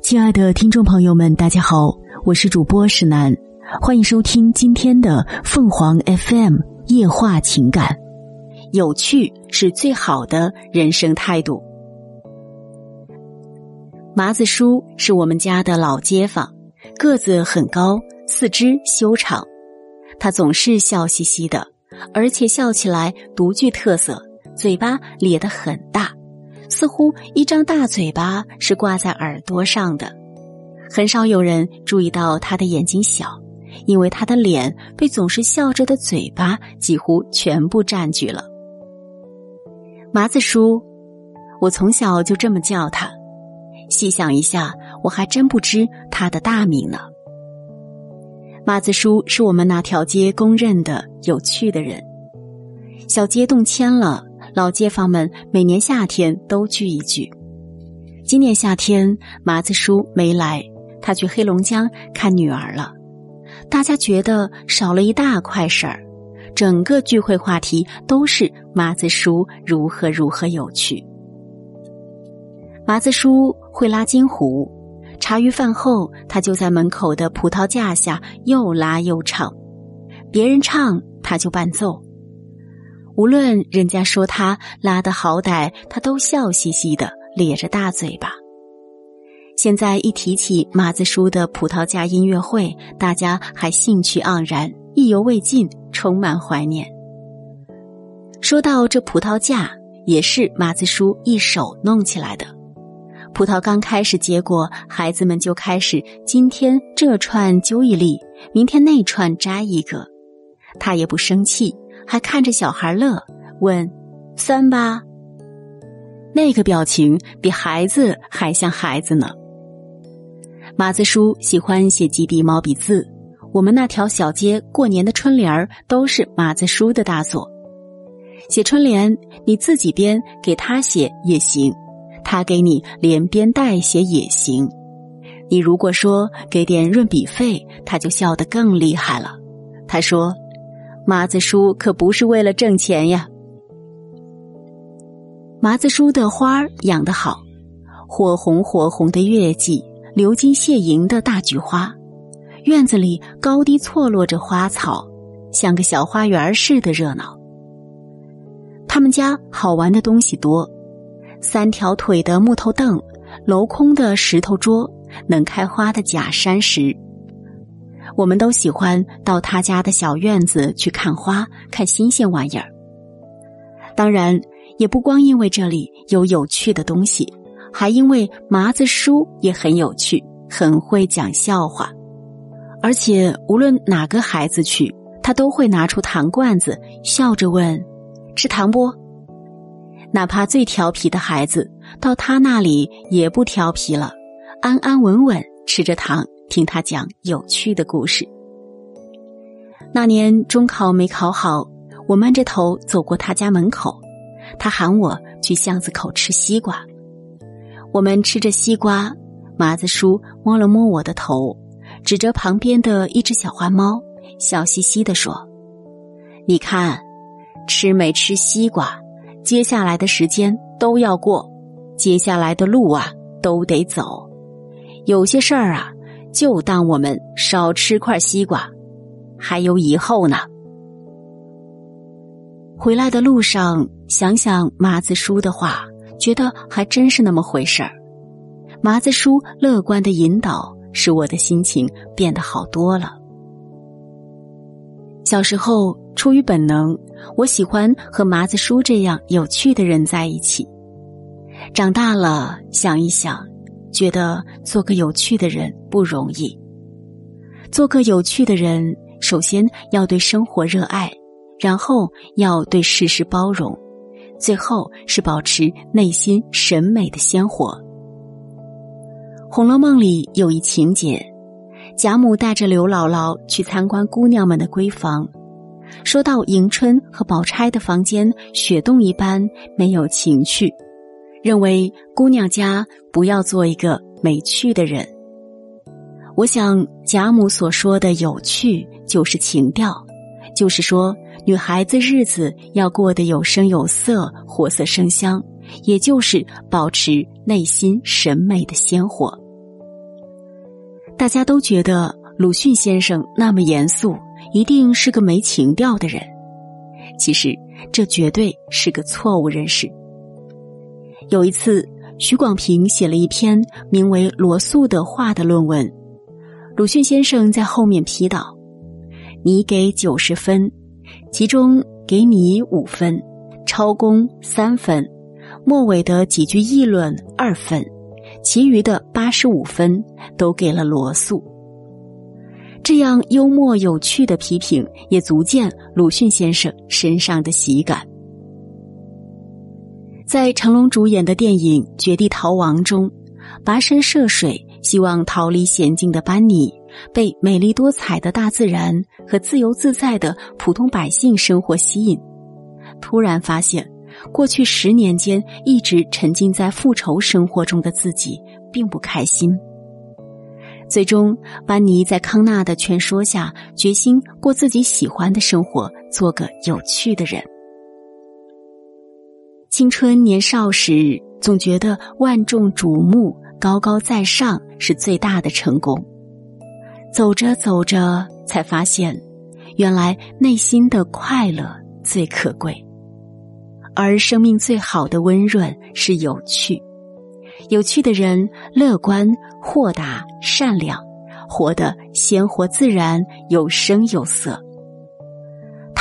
亲爱的听众朋友们，大家好，我是主播石楠，欢迎收听今天的凤凰 FM 夜话情感。有趣是最好的人生态度。麻子叔是我们家的老街坊，个子很高，四肢修长。他总是笑嘻嘻的，而且笑起来独具特色，嘴巴咧得很大。似乎一张大嘴巴是挂在耳朵上的，很少有人注意到他的眼睛小，因为他的脸被总是笑着的嘴巴几乎全部占据了。麻子叔，我从小就这么叫他。细想一下，我还真不知他的大名呢。麻子叔是我们那条街公认的有趣的人。小街动迁了。老街坊们每年夏天都聚一聚。今年夏天，麻子叔没来，他去黑龙江看女儿了。大家觉得少了一大块事儿，整个聚会话题都是麻子叔如何如何有趣。麻子叔会拉金胡，茶余饭后，他就在门口的葡萄架下又拉又唱，别人唱他就伴奏。无论人家说他拉的好歹，他都笑嘻嘻的咧着大嘴巴。现在一提起马子叔的葡萄架音乐会，大家还兴趣盎然，意犹未尽，充满怀念。说到这葡萄架，也是马子叔一手弄起来的。葡萄刚开始结果，孩子们就开始今天这串揪一粒，明天那串摘一个，他也不生气。还看着小孩乐，问：“酸吧？”那个表情比孩子还像孩子呢。马子叔喜欢写几笔毛笔字，我们那条小街过年的春联儿都是马子叔的大作。写春联，你自己编给他写也行，他给你连编带写也行。你如果说给点润笔费，他就笑得更厉害了。他说。麻子叔可不是为了挣钱呀。麻子叔的花养得好，火红火红的月季，流金泻银的大菊花，院子里高低错落着花草，像个小花园似的热闹。他们家好玩的东西多，三条腿的木头凳，镂空的石头桌，能开花的假山石。我们都喜欢到他家的小院子去看花，看新鲜玩意儿。当然，也不光因为这里有有趣的东西，还因为麻子叔也很有趣，很会讲笑话。而且，无论哪个孩子去，他都会拿出糖罐子，笑着问：“吃糖不？”哪怕最调皮的孩子，到他那里也不调皮了，安安稳稳吃着糖。听他讲有趣的故事。那年中考没考好，我闷着头走过他家门口，他喊我去巷子口吃西瓜。我们吃着西瓜，麻子叔摸了摸我的头，指着旁边的一只小花猫，笑嘻嘻的说：“你看，吃没吃西瓜，接下来的时间都要过，接下来的路啊都得走，有些事儿啊。”就当我们少吃块西瓜，还有以后呢。回来的路上，想想麻子叔的话，觉得还真是那么回事儿。麻子叔乐观的引导，使我的心情变得好多了。小时候出于本能，我喜欢和麻子叔这样有趣的人在一起。长大了，想一想。觉得做个有趣的人不容易。做个有趣的人，首先要对生活热爱，然后要对世事包容，最后是保持内心审美的鲜活。《红楼梦》里有一情节，贾母带着刘姥姥去参观姑娘们的闺房，说到迎春和宝钗的房间，雪洞一般，没有情趣。认为姑娘家不要做一个没趣的人。我想贾母所说的有趣，就是情调，就是说女孩子日子要过得有声有色、活色生香，也就是保持内心审美的鲜活。大家都觉得鲁迅先生那么严肃，一定是个没情调的人。其实这绝对是个错误认识。有一次，许广平写了一篇名为《罗素的画》的论文，鲁迅先生在后面批道：“你给九十分，其中给你五分，超工三分，末尾的几句议论二分。”其余的八十五分都给了罗素。这样幽默有趣的批评，也足见鲁迅先生身上的喜感。在成龙主演的电影《绝地逃亡》中，跋山涉水希望逃离险境的班尼，被美丽多彩的大自然和自由自在的普通百姓生活吸引，突然发现。过去十年间，一直沉浸在复仇生活中的自己，并不开心。最终，班尼在康纳的劝说下，决心过自己喜欢的生活，做个有趣的人。青春年少时，总觉得万众瞩目、高高在上是最大的成功。走着走着，才发现，原来内心的快乐最可贵。而生命最好的温润是有趣，有趣的人乐观、豁达、善良，活得鲜活自然、有声有色。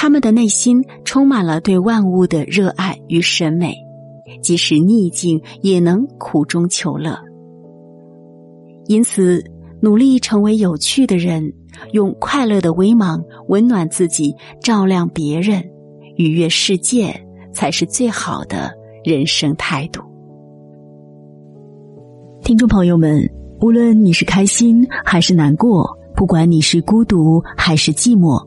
他们的内心充满了对万物的热爱与审美，即使逆境也能苦中求乐。因此，努力成为有趣的人，用快乐的微芒温暖自己，照亮别人，愉悦世界。才是最好的人生态度。听众朋友们，无论你是开心还是难过，不管你是孤独还是寂寞，